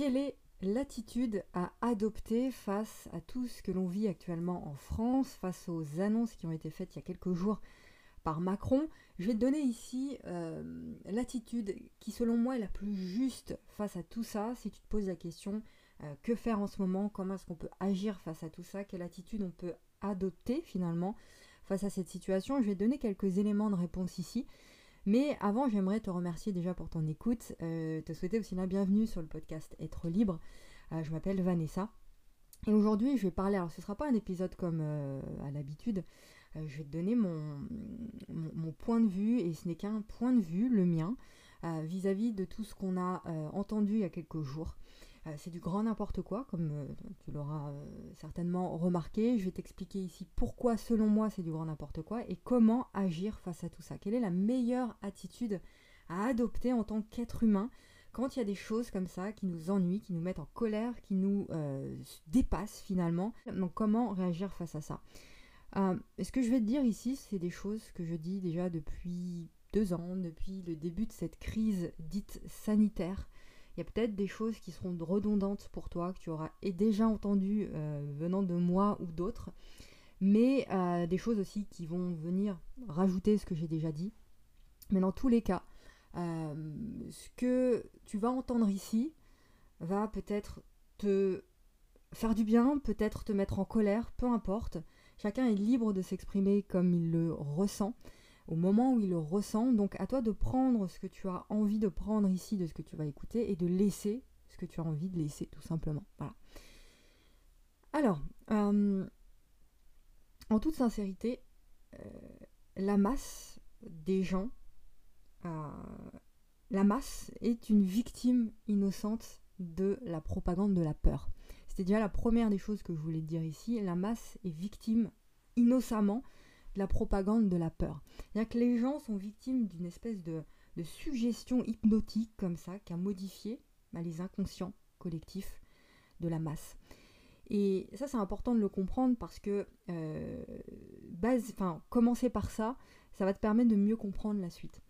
quelle est l'attitude à adopter face à tout ce que l'on vit actuellement en France, face aux annonces qui ont été faites il y a quelques jours par Macron? Je vais te donner ici euh, l'attitude qui selon moi est la plus juste face à tout ça. Si tu te poses la question euh, que faire en ce moment, comment est-ce qu'on peut agir face à tout ça, quelle attitude on peut adopter finalement face à cette situation, je vais te donner quelques éléments de réponse ici. Mais avant, j'aimerais te remercier déjà pour ton écoute, euh, te souhaiter aussi la bienvenue sur le podcast Être libre. Euh, je m'appelle Vanessa. Et aujourd'hui, je vais parler, alors ce ne sera pas un épisode comme euh, à l'habitude, je vais te donner mon, point de vue, et ce n'est qu'un point de vue, le mien, vis-à-vis -vis de tout ce qu'on a entendu il y a quelques jours. Euh, c'est du grand n'importe quoi, comme euh, tu l'auras euh, certainement remarqué. Je vais t'expliquer ici pourquoi, selon moi, c'est du grand n'importe quoi et comment agir face à tout ça. Quelle est la meilleure attitude à adopter en tant qu'être humain quand il y a des choses comme ça qui nous ennuient, qui nous mettent en colère, qui nous dépassent finalement? Donc comment réagir face à ça? Ce que je vais te dire ici, c'est des choses que je dis déjà depuis deux ans, depuis le début de cette crise dite sanitaire. Il y a peut-être des choses qui seront redondantes pour toi, que tu auras déjà entendues euh, venant de moi ou d'autres, mais euh, des choses aussi qui vont venir rajouter ce que j'ai déjà dit. Mais dans tous les cas, euh, ce que tu vas entendre ici va peut-être te faire du bien, peut-être te mettre en colère, peu importe. Chacun est libre de s'exprimer comme il le ressent au moment où il le ressent. Donc à toi de prendre ce que tu as envie de prendre ici de ce que tu vas écouter et de laisser ce que tu as envie de laisser tout simplement. Voilà. Alors, euh, en toute sincérité, euh, la masse des gens, euh, la masse est une victime innocente de la propagande de la peur. C'était déjà la première des choses que je voulais dire ici. La masse est victime innocemment la propagande de la peur. cest que les gens sont victimes d'une espèce de, suggestion hypnotique comme ça qui a modifié bah, les inconscients collectifs de la masse. Et ça, c'est important de le comprendre parce que euh, base, commencer par ça, ça va te permettre de mieux comprendre la suite.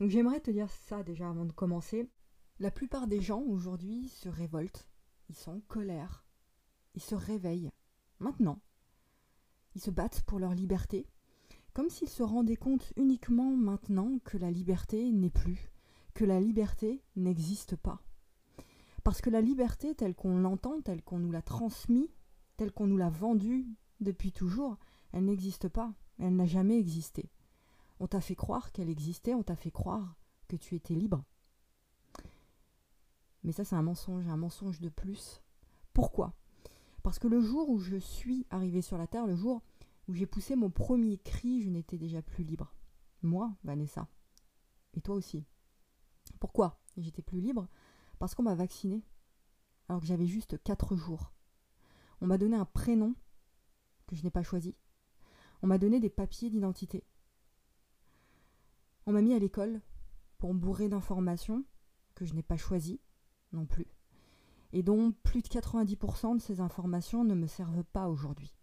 Donc j'aimerais te dire ça déjà avant de commencer. La plupart des gens aujourd'hui se révoltent, ils sont en colère, ils se réveillent maintenant. Ils se battent pour leur liberté, comme s'ils se rendaient compte uniquement maintenant que la liberté n'est plus, que la liberté n'existe pas. Parce que la liberté telle qu'on l'entend, telle qu'on nous l'a transmise, telle qu'on nous l'a vendue depuis toujours, elle n'existe pas, elle n'a jamais existé. On t'a fait croire qu'elle existait, on t'a fait croire que tu étais libre. Mais ça c'est un mensonge, un mensonge de plus. Pourquoi? Parce que le jour où je suis arrivé sur la Terre, le jour où j'ai poussé mon premier cri, je n'étais déjà plus libre. Moi, Vanessa. Et toi aussi. Pourquoi j'étais plus libre? Parce qu'on m'a vacciné, alors que j'avais juste 4 jours. On m'a donné un prénom que je n'ai pas choisi. On m'a donné des papiers d'identité. On m'a mis à l'école pour bourrer d'informations que je n'ai pas choisies non plus, et dont plus de 90% de ces informations ne me servent pas aujourd'hui.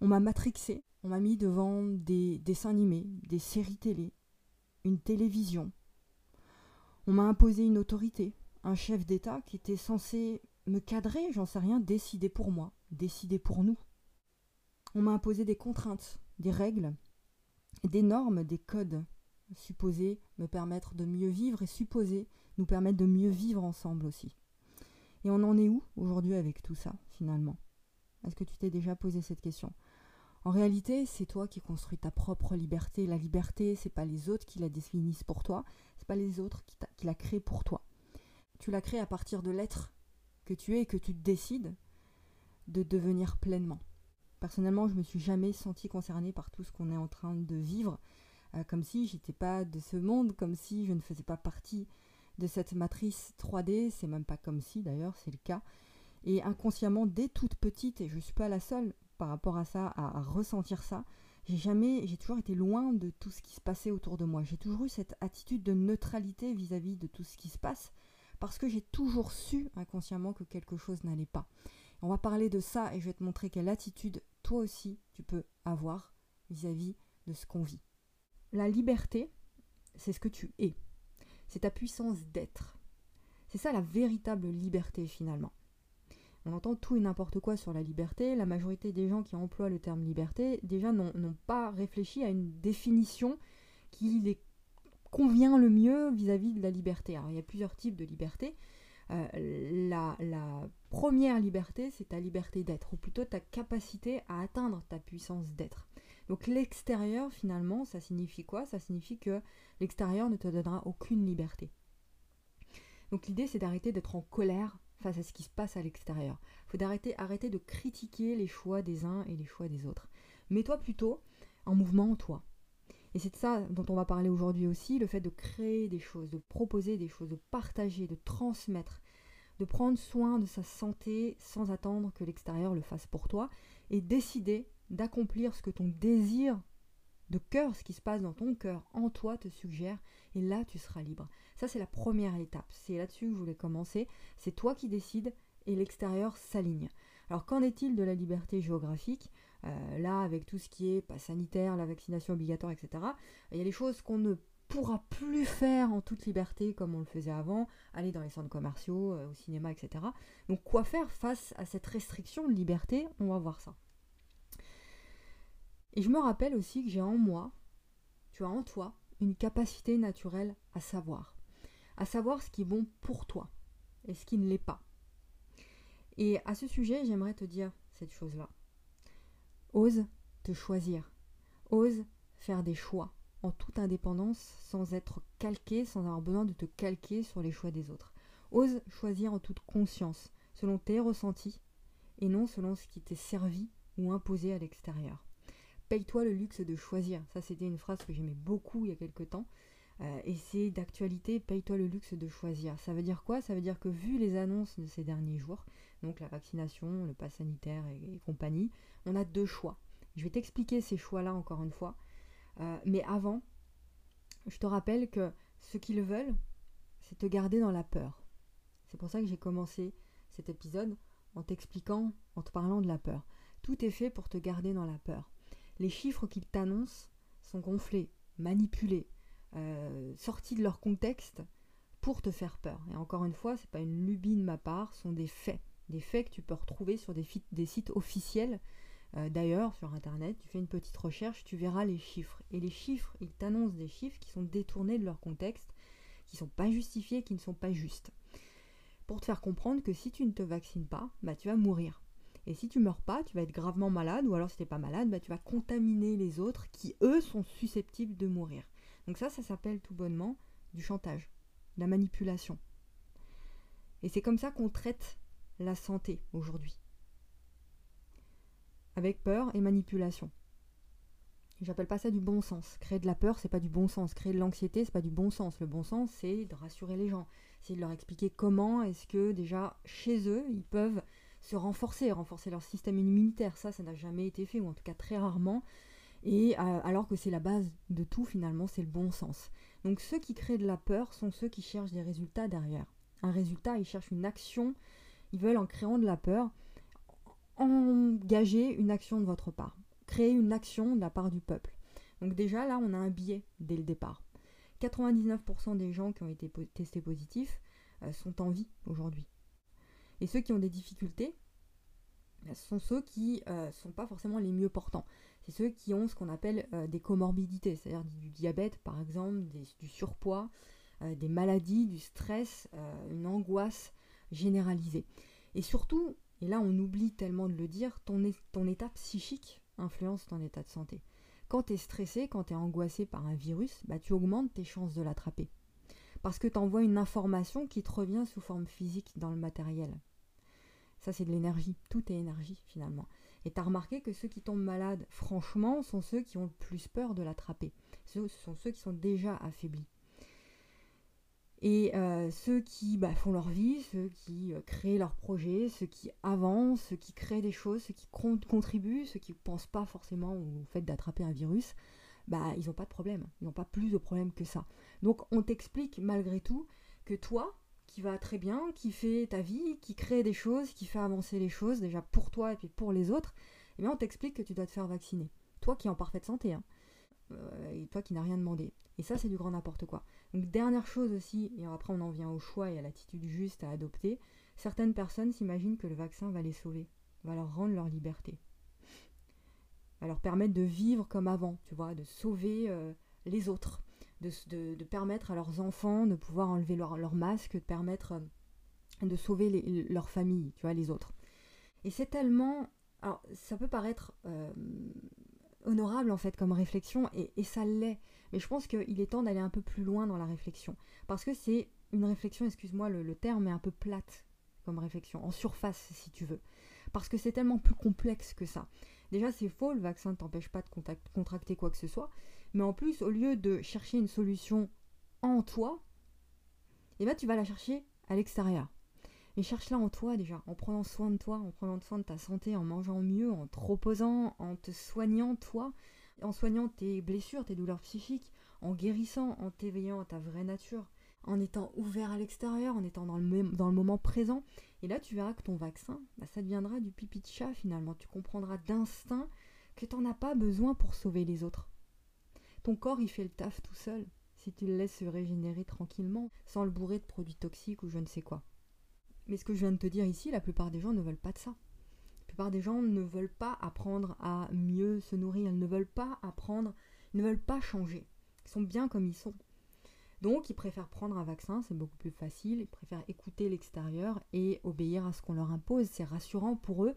On m'a matrixé, on m'a mis devant des dessins animés, des séries télé, une télévision. On m'a imposé une autorité, un chef d'État qui était censé me cadrer, j'en sais rien, décider pour moi, décider pour nous. On m'a imposé des contraintes, des règles, des normes, des codes, supposés me permettre de mieux vivre et supposés nous permettre de mieux vivre ensemble aussi. Et on en est où aujourd'hui avec tout ça, finalement? Est-ce que tu t'es déjà posé cette question? En réalité, c'est toi qui construis ta propre liberté. La liberté, c'est pas les autres qui la définissent pour toi, c'est pas les autres qui, la créent pour toi. Tu la crées à partir de l'être que tu es et que tu décides de devenir pleinement. Personnellement, je me suis jamais sentie concernée par tout ce qu'on est en train de vivre, euh, comme si j'étais pas de ce monde, comme si je ne faisais pas partie de cette matrice 3D. C'est même pas comme si, d'ailleurs, c'est le cas. Et inconsciemment, dès toute petite, et je ne suis pas la seule, par rapport à ça, à, ressentir ça. J'ai jamais, j'ai toujours été loin de tout ce qui se passait autour de moi. J'ai toujours eu cette attitude de neutralité vis-à-vis de tout ce qui se passe, parce que j'ai toujours su inconsciemment que quelque chose n'allait pas. On va parler de ça et je vais te montrer quelle attitude toi aussi tu peux avoir vis-à-vis de ce qu'on vit. La liberté, c'est ce que tu es. C'est ta puissance d'être. C'est ça la véritable liberté finalement. On entend tout et n'importe quoi sur la liberté. La majorité des gens qui emploient le terme liberté déjà n'ont pas réfléchi à une définition qui les convient le mieux vis-à-vis de la liberté. Alors il y a plusieurs types de liberté. Euh, la, la, première liberté, c'est ta liberté d'être, ou plutôt ta capacité à atteindre ta puissance d'être. Donc l'extérieur, finalement, ça signifie quoi? Ça signifie que l'extérieur ne te donnera aucune liberté. Donc l'idée, c'est d'arrêter d'être en colère face à ce qui se passe à l'extérieur. Il faut arrêter, arrêter de critiquer les choix des uns et les choix des autres. Mets-toi plutôt en mouvement, toi. Et c'est de ça dont on va parler aujourd'hui aussi, le fait de créer des choses, de proposer des choses, de partager, de transmettre, de prendre soin de sa santé sans attendre que l'extérieur le fasse pour toi et décider d'accomplir ce que ton désir de cœur, ce qui se passe dans ton cœur, en toi, te suggère, et là, tu seras libre. Ça, c'est la première étape. C'est là-dessus que je voulais commencer. C'est toi qui décides et l'extérieur s'aligne. Alors, qu'en est-il de la liberté géographique? Euh, Là, avec tout ce qui est pas sanitaire, la vaccination obligatoire, etc., il y a des choses qu'on ne pourra plus faire en toute liberté comme on le faisait avant, aller dans les centres commerciaux, euh, au cinéma, etc. Donc, quoi faire face à cette restriction de liberté? On va voir ça. Et je me rappelle aussi que j'ai en moi, tu as en toi, une capacité naturelle à savoir. À savoir ce qui est bon pour toi et ce qui ne l'est pas. Et à ce sujet, j'aimerais te dire cette chose-là. Ose te choisir. Ose faire des choix en toute indépendance sans être calqué, sans avoir besoin de te calquer sur les choix des autres. Ose choisir en toute conscience, selon tes ressentis et non selon ce qui t'est servi ou imposé à l'extérieur paye-toi le luxe de choisir. Ça, c'était une phrase que j'aimais beaucoup il y a quelque temps. Euh, et c'est d'actualité, paye-toi le luxe de choisir. Ça veut dire quoi? Ça veut dire que vu les annonces de ces derniers jours, donc la vaccination, le pass sanitaire et, compagnie, on a deux choix. Je vais t'expliquer ces choix-là encore une fois. Euh, mais avant, je te rappelle que ce qu'ils veulent, c'est te garder dans la peur. C'est pour ça que j'ai commencé cet épisode en t'expliquant, en te parlant de la peur. Tout est fait pour te garder dans la peur les chiffres qu'ils t'annoncent sont gonflés, manipulés, euh, sortis de leur contexte pour te faire peur. Et encore une fois, c'est pas une lubie de ma part, ce sont des faits. Des faits que tu peux retrouver sur des, des sites officiels. Euh, d'ailleurs, sur Internet, tu fais une petite recherche, tu verras les chiffres. Et les chiffres, ils t'annoncent des chiffres qui sont détournés de leur contexte, qui ne sont pas justifiés, qui ne sont pas justes. Pour te faire comprendre que si tu ne te vaccines pas, bah, tu vas mourir. Et si tu meurs pas, tu vas être gravement malade, ou alors si tu n'es pas malade, bah, tu vas contaminer les autres qui, eux, sont susceptibles de mourir. Donc ça, ça s'appelle tout bonnement du chantage, de la manipulation. Et c'est comme ça qu'on traite la santé aujourd'hui. Avec peur et manipulation. J'appelle pas ça du bon sens. Créer de la peur, c'est pas du bon sens. Créer de l'anxiété, c'est pas du bon sens. Le bon sens, c'est de rassurer les gens. C'est de leur expliquer comment est-ce que déjà chez eux, ils peuvent se renforcer, renforcer leur système immunitaire. Ça, ça n'a jamais été fait, ou en tout cas très rarement. Et euh, alors que c'est la base de tout, finalement, c'est le bon sens. Donc ceux qui créent de la peur sont ceux qui cherchent des résultats derrière. Un résultat, ils cherchent une action, ils veulent en créant de la peur, engager une action de votre part, créer une action de la part du peuple. Donc déjà là, on a un biais dès le départ. 99% des gens qui ont été testés positifs euh, sont en vie aujourd'hui. Et ceux qui ont des difficultés, bah, ce sont ceux qui ne euh, sont pas forcément les mieux portants. C'est ceux qui ont ce qu'on appelle euh, des comorbidités, c'est-à-dire du diabète par exemple, du surpoids, euh, des maladies, du stress, une angoisse généralisée. Et surtout, et là on oublie tellement de le dire, ton, état psychique influence ton état de santé. Quand tu es stressé, quand tu es angoissé par un virus, bah, tu augmentes tes chances de l'attraper parce que tu envoies une information qui te revient sous forme physique dans le matériel. Ça, c'est de l'énergie. Tout est énergie, finalement. Et tu as remarqué que ceux qui tombent malades, franchement, sont ceux qui ont le plus peur de l'attraper. Ce sont ceux qui sont déjà affaiblis. Et euh, ceux qui bah, font leur vie, ceux qui euh, créent leurs projets, ceux qui avancent, ceux qui créent des choses, ceux qui contribuent, ceux qui ne pensent pas forcément au fait d'attraper un virus, bah ils n'ont pas de problème, ils n'ont pas plus de problème que ça. Donc on t'explique malgré tout que toi, qui va très bien, qui fait ta vie, qui crée des choses, qui fait avancer les choses, déjà pour toi et puis pour les autres, eh bien on t'explique que tu dois te faire vacciner. Toi qui es en parfaite santé, hein, euh, et toi qui n'as rien demandé. Et ça c'est du grand n'importe quoi. Donc dernière chose aussi, et après on en vient au choix et à l'attitude juste à adopter, certaines personnes s'imaginent que le vaccin va les sauver, va leur rendre leur liberté, va leur permettre de vivre comme avant, tu vois, de sauver euh, les autres, de, permettre à leurs enfants de pouvoir enlever leur, masque, de permettre euh, de sauver leur famille, tu vois, les autres. Et c'est tellement... Alors, ça peut paraître euh, honorable, en fait, comme réflexion, et, ça l'est. Mais je pense qu'il est temps d'aller un peu plus loin dans la réflexion. Parce que c'est une réflexion, excuse-moi, le, terme est un peu plate comme réflexion, en surface, si tu veux. Parce que c'est tellement plus complexe que ça. Déjà, c'est faux, le vaccin ne t'empêche pas de contracter quoi que ce soit. Mais en plus, au lieu de chercher une solution en toi, eh ben, tu vas la chercher à l'extérieur. Et cherche-la en toi déjà, en prenant soin de toi, en prenant soin de ta santé, en mangeant mieux, en te reposant, en te soignant toi, en soignant tes blessures, tes douleurs psychiques, en guérissant, en t'éveillant à ta vraie nature, en étant ouvert à l'extérieur, en étant dans le, moment présent. Et là, tu verras que ton vaccin, bah, ça deviendra du pipi de chat finalement. Tu comprendras d'instinct que tu n'en as pas besoin pour sauver les autres. Ton corps, il fait le taf tout seul, si tu le laisses se régénérer tranquillement, sans le bourrer de produits toxiques ou je ne sais quoi. Mais ce que je viens de te dire ici, la plupart des gens ne veulent pas de ça. La plupart des gens ne veulent pas apprendre à mieux se nourrir, ils ne veulent pas apprendre, ils ne veulent pas changer. Ils sont bien comme ils sont. Donc ils préfèrent prendre un vaccin, c'est beaucoup plus facile, ils préfèrent écouter l'extérieur et obéir à ce qu'on leur impose, c'est rassurant pour eux,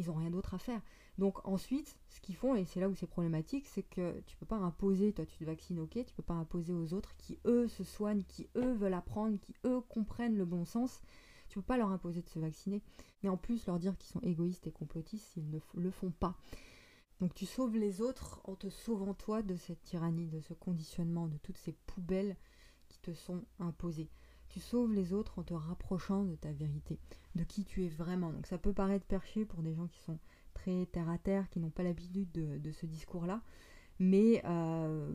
ils n'ont rien d'autre à faire. Donc ensuite, ce qu'ils font, et c'est là où c'est problématique, c'est que tu peux pas imposer, toi tu te vaccines, ok, tu peux pas imposer aux autres qui eux se soignent, qui eux veulent apprendre, qui eux comprennent le bon sens, tu peux pas leur imposer de se vacciner, mais en plus leur dire qu'ils sont égoïstes et complotistes s'ils ne le font pas. Donc tu sauves les autres en te sauvant toi de cette tyrannie, de ce conditionnement, de toutes ces poubelles qui te sont imposées. Tu sauves les autres en te rapprochant de ta vérité, de qui tu es vraiment. Donc ça peut paraître perché pour des gens qui sont très terre à terre, qui n'ont pas l'habitude de, ce discours-là, mais euh,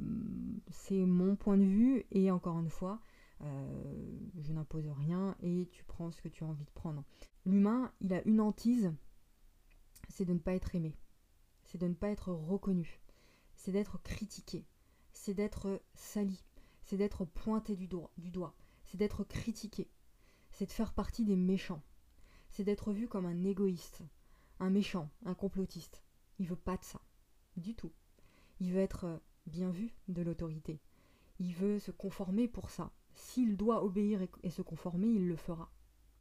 c'est mon point de vue et encore une fois, euh, je n'impose rien et tu prends ce que tu as envie de prendre. L'humain, il a une hantise, c'est de ne pas être aimé, c'est de ne pas être reconnu, c'est d'être critiqué, c'est d'être sali, c'est d'être pointé du doigt, du doigt c'est d'être critiqué, c'est de faire partie des méchants, c'est d'être vu comme un égoïste, un méchant, un complotiste. Il veut pas de ça, du tout. Il veut être bien vu de l'autorité. Il veut se conformer pour ça, s'il doit obéir et, se conformer, il le fera.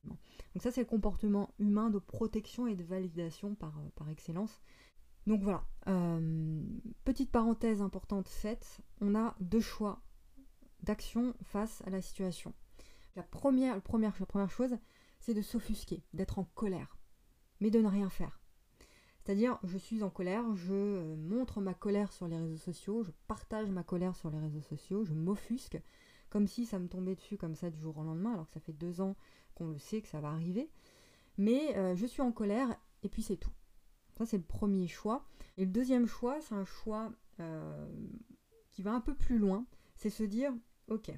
Donc ça, c'est le comportement humain de protection et de validation par, euh, par excellence. Donc voilà, euh, petite parenthèse importante faite, on a deux choix d'action face à la situation. La première, chose, c'est de s'offusquer, d'être en colère, mais de ne rien faire. C'est-à-dire, je suis en colère, je euh, montre ma colère sur les réseaux sociaux, je partage ma colère sur les réseaux sociaux, je m'offusque, comme si ça me tombait dessus comme ça du jour au lendemain, alors que ça fait deux ans qu'on le sait que ça va arriver. Mais euh, je suis en colère et puis c'est tout. Ça c'est le premier choix. Et le deuxième choix, c'est un choix euh, qui va un peu plus loin. C'est se dire, ok,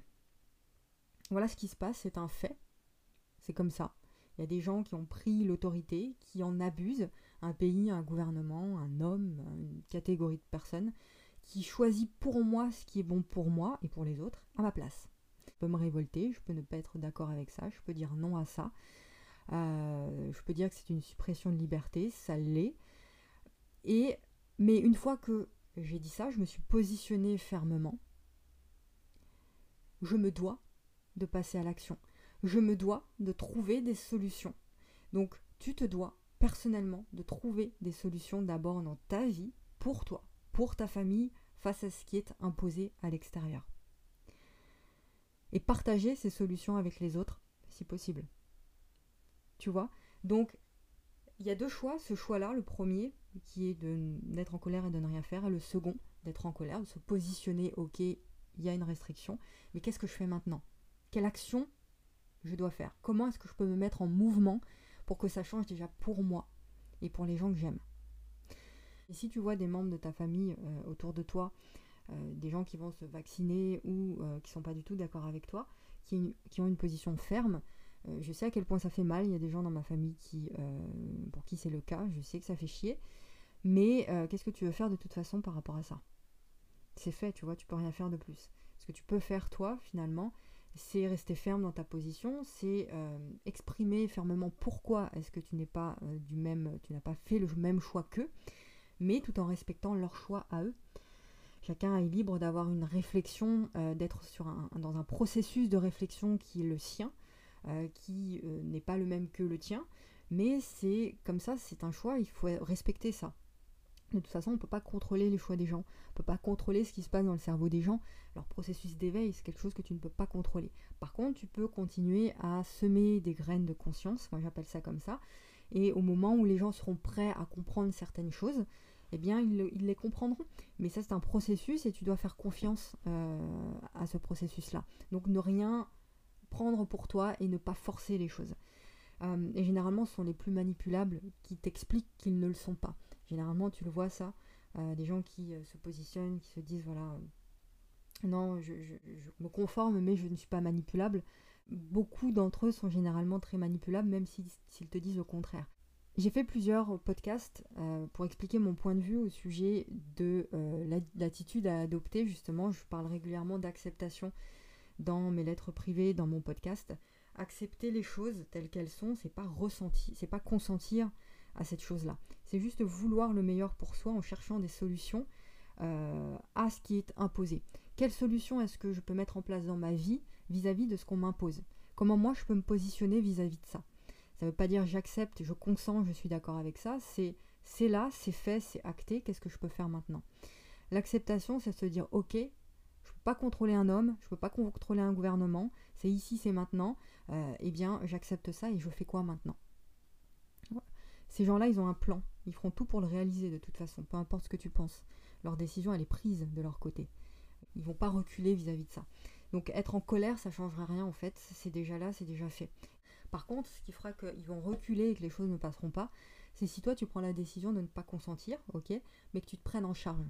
voilà ce qui se passe, c'est un fait. C'est comme ça. Il y a des gens qui ont pris l'autorité, qui en abusent. Un pays, un gouvernement, un homme, une catégorie de personnes qui choisit pour moi ce qui est bon pour moi et pour les autres à ma place. Je peux me révolter, je peux ne pas être d'accord avec ça, je peux dire non à ça. Euh, je peux dire que c'est une suppression de liberté, ça l'est. Et mais une fois que j'ai dit ça, je me suis positionnée fermement. Je me dois de passer à l'action. Je me dois de trouver des solutions. Donc tu te dois personnellement de trouver des solutions d'abord dans ta vie pour toi, pour ta famille face à ce qui est imposé à l'extérieur. Et partager ces solutions avec les autres, si possible. Tu vois? Donc, il y a deux choix. Ce choix-là, le premier, qui est d'être en colère et de ne rien faire, et le second, d'être en colère, de se positionner, ok, il y a une restriction, mais qu'est-ce que je fais maintenant? Quelle action je dois faire? Comment est-ce que je peux me mettre en mouvement pour que ça change déjà pour moi et pour les gens que j'aime? Et si tu vois des membres de ta famille euh, autour de toi, euh, des gens qui vont se vacciner ou euh, qui sont pas du tout d'accord avec toi, qui, ont une position ferme, je sais à quel point ça fait mal. Il y a des gens dans ma famille qui, pour qui c'est le cas. Je sais que ça fait chier. Mais qu'est-ce que tu veux faire de toute façon par rapport à ça? C'est fait, tu vois, tu peux rien faire de plus. Ce que tu peux faire toi finalement, c'est rester ferme dans ta position, c'est euh, exprimer fermement pourquoi est-ce que tu n'es pas euh, du même, tu n'as pas fait le même choix qu'eux, mais tout en respectant leur choix à eux. Chacun est libre d'avoir une réflexion, euh, d'être sur dans un processus de réflexion qui est le sien, qui n'est pas le même que le tien, mais c'est comme ça, c'est un choix, il faut respecter ça. De toute façon, on ne peut pas contrôler les choix des gens, on ne peut pas contrôler ce qui se passe dans le cerveau des gens. Leur processus d'éveil, c'est quelque chose que tu ne peux pas contrôler. Par contre, tu peux continuer à semer des graines de conscience, moi j'appelle ça comme ça, et au moment où les gens seront prêts à comprendre certaines choses, eh bien, ils, les comprendront. Mais ça, c'est un processus et tu dois faire confiance euh, à ce processus-là. Donc, ne rien prendre pour toi et ne pas forcer les choses. Euh, et généralement, ce sont les plus manipulables qui t'expliquent qu'ils ne le sont pas. Généralement, tu le vois ça, euh, des gens qui euh, se positionnent, qui se disent voilà, non, je, me conforme, mais je ne suis pas manipulable. Beaucoup d'entre eux sont généralement très manipulables, même s'ils te disent le contraire. J'ai fait plusieurs podcasts pour expliquer mon point de vue au sujet de l'attitude à adopter. Justement, je parle régulièrement d'acceptation dans mes lettres privées, dans mon podcast accepter les choses telles qu'elles sont, c'est pas ressentir, c'est pas consentir à cette chose-là. C'est juste vouloir le meilleur pour soi en cherchant des solutions euh, à ce qui est imposé. Quelle solution est-ce que je peux mettre en place dans ma vie vis-à-vis de ce qu'on m'impose? Comment moi je peux me positionner vis-à-vis de ça? Ça ne veut pas dire j'accepte, je consens, je suis d'accord avec ça. C'est c'est là, c'est fait, c'est acté. Qu'est-ce que je peux faire maintenant? L'acceptation, c'est se dire ok, je peux pas contrôler un homme, je peux pas contrôler un gouvernement, c'est ici, c'est maintenant, euh, eh bien j'accepte ça et je fais quoi maintenant? Ces gens-là, ils ont un plan, ils feront tout pour le réaliser de toute façon, peu importe ce que tu penses. Leur décision, elle est prise de leur côté. Ils vont pas reculer vis-à-vis de ça. Donc être en colère, ça changera rien en fait, c'est déjà là, c'est déjà fait. Par contre, ce qui fera qu'ils vont reculer et que les choses ne passeront pas, c'est si toi tu prends la décision de ne pas consentir, ok, mais que tu te prennes en charge,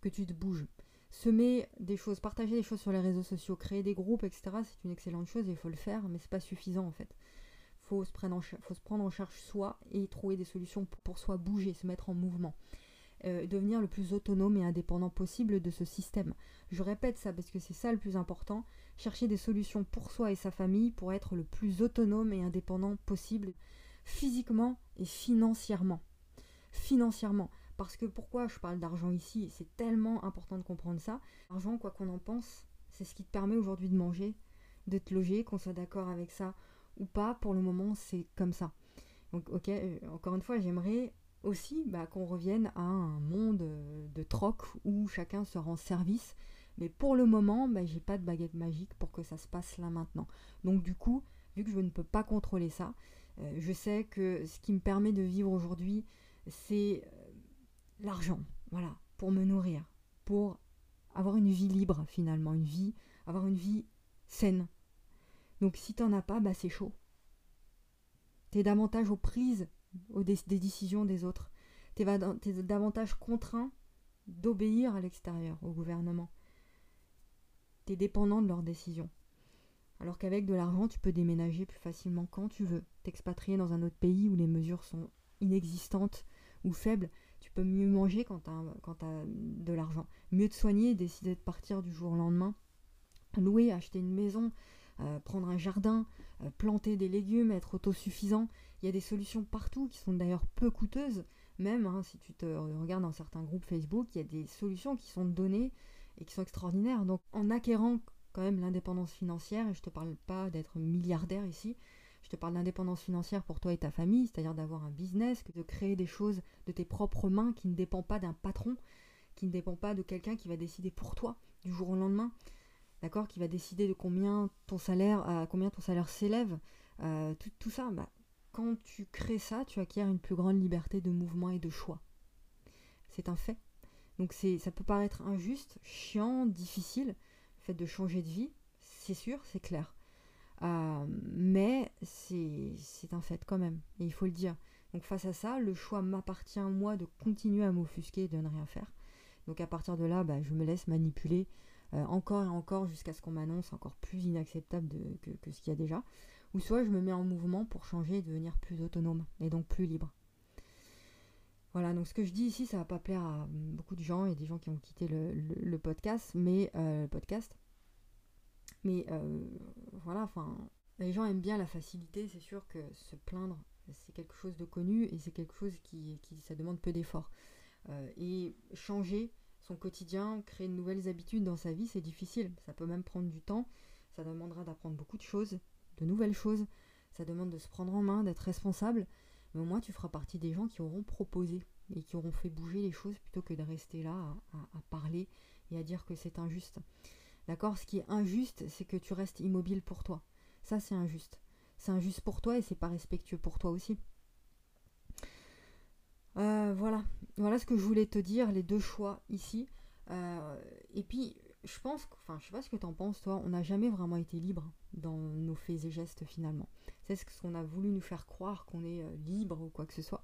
que tu te bouges semer des choses, partager des choses sur les réseaux sociaux, créer des groupes, etc. C'est une excellente chose et il faut le faire, mais c'est pas suffisant en fait. Faut se, prendre en faut se prendre en charge soi et trouver des solutions pour, soi, bouger, se mettre en mouvement. Euh, devenir le plus autonome et indépendant possible de ce système. Je répète ça parce que c'est ça le plus important. Chercher des solutions pour soi et sa famille pour être le plus autonome et indépendant possible physiquement et financièrement. Financièrement. Parce que pourquoi je parle d'argent ici C'est tellement important de comprendre ça. L'argent, quoi qu'on en pense, c'est ce qui te permet aujourd'hui de manger, de te loger, qu'on soit d'accord avec ça ou pas. Pour le moment, c'est comme ça. Donc, ok, euh, encore une fois, j'aimerais aussi bah, qu'on revienne à un monde euh, de troc où chacun se rend service. Mais pour le moment, bah, j'ai pas de baguette magique pour que ça se passe là maintenant. Donc du coup, vu que je ne peux pas contrôler ça, euh, je sais que ce qui me permet de vivre aujourd'hui, c'est l'argent, voilà, pour me nourrir, pour avoir une vie libre finalement, une vie, avoir une vie saine. Donc si t'en as pas, bah c'est chaud. T'es davantage aux prises des, décisions des autres. T'es, es davantage contraint d'obéir à l'extérieur, au gouvernement. T'es dépendant de leurs décisions. Alors qu'avec de l'argent, tu peux déménager plus facilement quand tu veux, t'expatrier dans un autre pays où les mesures sont inexistantes ou faibles, tu peux mieux manger quand tu as, de l'argent, mieux te soigner, décider de partir du jour au lendemain, louer, acheter une maison, euh, prendre un jardin, euh, planter des légumes, être autosuffisant. Il y a des solutions partout qui sont d'ailleurs peu coûteuses. Même hein, si tu te regardes dans certains groupes Facebook, il y a des solutions qui sont données et qui sont extraordinaires. Donc en acquérant quand même l'indépendance financière, et je ne te parle pas d'être milliardaire ici, je te parle d'indépendance financière pour toi et ta famille, c'est-à-dire d'avoir un business, de créer des choses de tes propres mains qui ne dépend pas d'un patron, qui ne dépend pas de quelqu'un qui va décider pour toi du jour au lendemain, d'accord, qui va décider de combien ton salaire, à salaire s'élève, euh, tout, ça. Bah, quand tu crées ça, tu acquiers une plus grande liberté de mouvement et de choix. C'est un fait. Donc ça peut paraître injuste, chiant, difficile, le fait de changer de vie, c'est sûr, c'est clair. Euh, mais c'est un fait quand même, et il faut le dire. Donc face à ça, le choix m'appartient moi de continuer à m'offusquer et de ne rien faire. Donc à partir de là, bah, je me laisse manipuler euh, encore et encore jusqu'à ce qu'on m'annonce encore plus inacceptable que, ce qu'il y a déjà. Ou soit je me mets en mouvement pour changer et devenir plus autonome, et donc plus libre. Voilà, donc ce que je dis ici, ça va pas plaire à beaucoup de gens, et des gens qui ont quitté le, podcast, mais euh, le podcast, Mais voilà, enfin, les gens aiment bien la facilité, c'est sûr que se plaindre, c'est quelque chose de connu et c'est quelque chose qui, qui ça demande peu d'efforts. et changer son quotidien, créer de nouvelles habitudes dans sa vie, c'est difficile. Ça peut même prendre du temps. Ça demandera d'apprendre beaucoup de choses, de nouvelles choses. Ça demande de se prendre en main, d'être responsable. Mais au moins, tu feras partie des gens qui auront proposé et qui auront fait bouger les choses plutôt que de rester là à, parler et à dire que c'est injuste. D'accord? Ce qui est injuste, c'est que tu restes immobile pour toi. Ça, c'est injuste. C'est injuste pour toi et c'est pas respectueux pour toi aussi. Euh, voilà. Voilà ce que je voulais te dire, les deux choix ici. Euh, et puis, je pense, enfin, je sais pas ce que tu en penses, toi, on n'a jamais vraiment été libre dans nos faits et gestes finalement. C'est ce qu'on a voulu nous faire croire qu'on est euh, libre ou quoi que ce soit,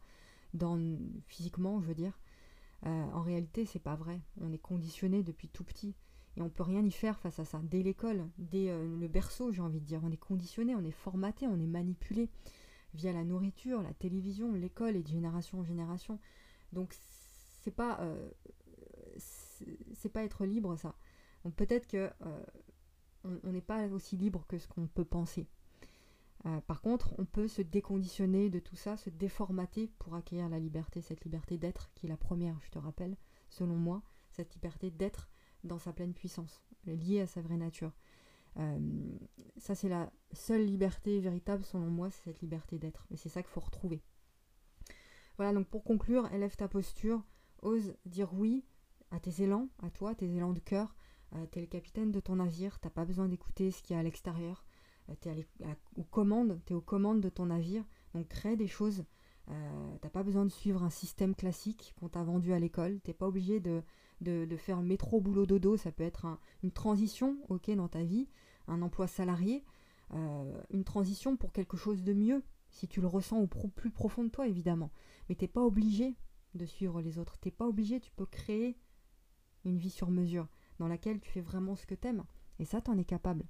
dans, physiquement, je veux dire. en réalité, c'est pas vrai. On est conditionné depuis tout petit et on peut rien y faire face à ça. Dès l'école, dès le berceau, j'ai envie de dire, on est conditionné, on est formaté, on est manipulé via la nourriture, la télévision, l'école et de génération en génération. Donc c'est pas euh, c'est pas être libre ça. Donc peut-être que euh, on n'est pas aussi libre que ce qu'on peut penser. Euh, par contre, on peut se déconditionner de tout ça, se déformater pour acquérir la liberté, cette liberté d'être qui est la première, je te rappelle, selon moi, cette liberté d'être dans sa pleine puissance, liée à sa vraie nature. Euh, ça, c'est la seule liberté véritable, selon moi, c'est cette liberté d'être. Et c'est ça qu'il faut retrouver. Voilà, donc pour conclure, élève ta posture, ose dire oui à tes élans, à toi, tes élans de cœur. Euh, t'es le capitaine de ton navire, t'as pas besoin d'écouter ce qu'il y a à l'extérieur. Euh, t'es aux commandes, t'es aux commandes de ton navire, donc crée des choses. Euh, t'as pas besoin de suivre un système classique qu'on t'a vendu à l'école. T'es pas obligé de, de, faire métro boulot dodo. Ça peut être une transition, ok, dans ta vie, un emploi salarié, euh, une transition pour quelque chose de mieux, si tu le ressens au plus profond de toi, évidemment. Mais t'es pas obligé de suivre les autres. T'es pas obligé. Tu peux créer une vie sur mesure dans laquelle tu fais vraiment ce que t'aimes. Et ça, t'en es capable.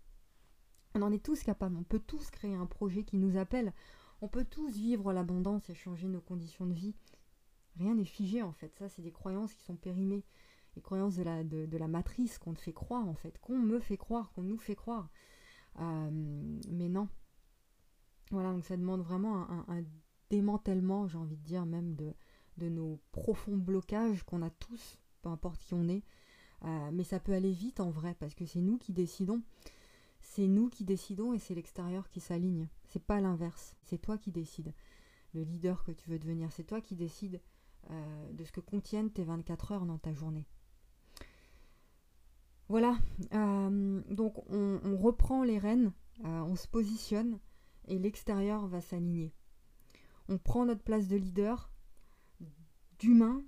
On en est tous capables. On peut tous créer un projet qui nous appelle. On peut tous vivre l'abondance et changer nos conditions de vie. Rien n'est figé en fait. Ça, c'est des croyances qui sont périmées. Les croyances de la, de, la matrice qu'on te fait croire en fait. Qu'on me fait croire, qu'on nous fait croire. Euh, mais non. Voilà, donc ça demande vraiment un, démantèlement, j'ai envie de dire, même de, nos profonds blocages qu'on a tous, peu importe qui on est. Euh, mais ça peut aller vite en vrai, parce que c'est nous qui décidons c'est nous qui décidons et c'est l'extérieur qui s'aligne. C'est pas l'inverse. C'est toi qui décides. Le leader que tu veux devenir, c'est toi qui décides euh, de ce que contiennent tes 24 heures dans ta journée. Voilà. Euh, donc on, reprend les rênes, euh, on se positionne et l'extérieur va s'aligner. On prend notre place de leader, d'humain,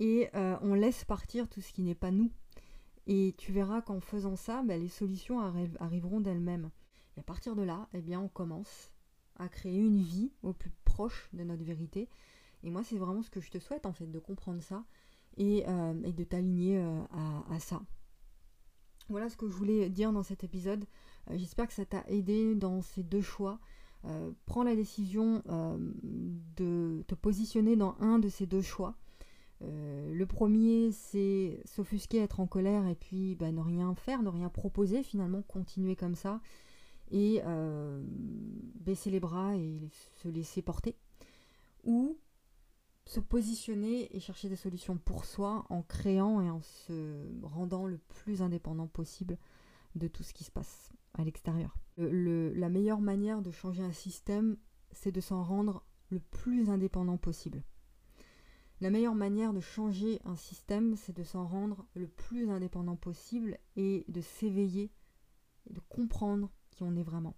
et on laisse partir tout ce qui n'est pas nous. Et tu verras qu'en faisant ça, bah, les solutions arriveront d'elles-mêmes. Et à partir de là, eh bien, on commence à créer une vie au plus proche de notre vérité. Et moi, c'est vraiment ce que je te souhaite, en fait, de comprendre ça et, euh, de t'aligner euh, à, ça. Voilà ce que je voulais dire dans cet épisode. Euh, j'espère que ça t'a aidé dans ces deux choix. prends la décision de te positionner dans un de ces deux choix. Euh, le premier, c'est s'offusquer, être en colère et puis bah, ne rien faire, ne rien proposer, finalement continuer comme ça et euh, baisser les bras et se laisser porter. Ou se positionner et chercher des solutions pour soi en créant et en se rendant le plus indépendant possible de tout ce qui se passe à l'extérieur. la meilleure manière de changer un système, c'est de s'en rendre le plus indépendant possible. La meilleure manière de changer un système, c'est de s'en rendre le plus indépendant possible et de s'éveiller, et de comprendre qui on est vraiment.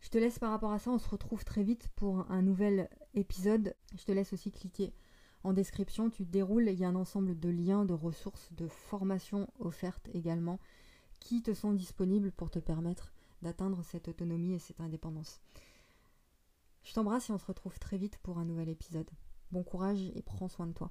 Je te laisse par rapport à ça, on se retrouve très vite pour un nouvel épisode. Je te laisse aussi cliquer en description, tu déroules, il y a un ensemble de liens, de ressources, de formations offertes également qui te sont disponibles pour te permettre d'atteindre cette autonomie et cette indépendance. Je t'embrasse et on se retrouve très vite pour un nouvel épisode. Bon courage et prends soin de toi.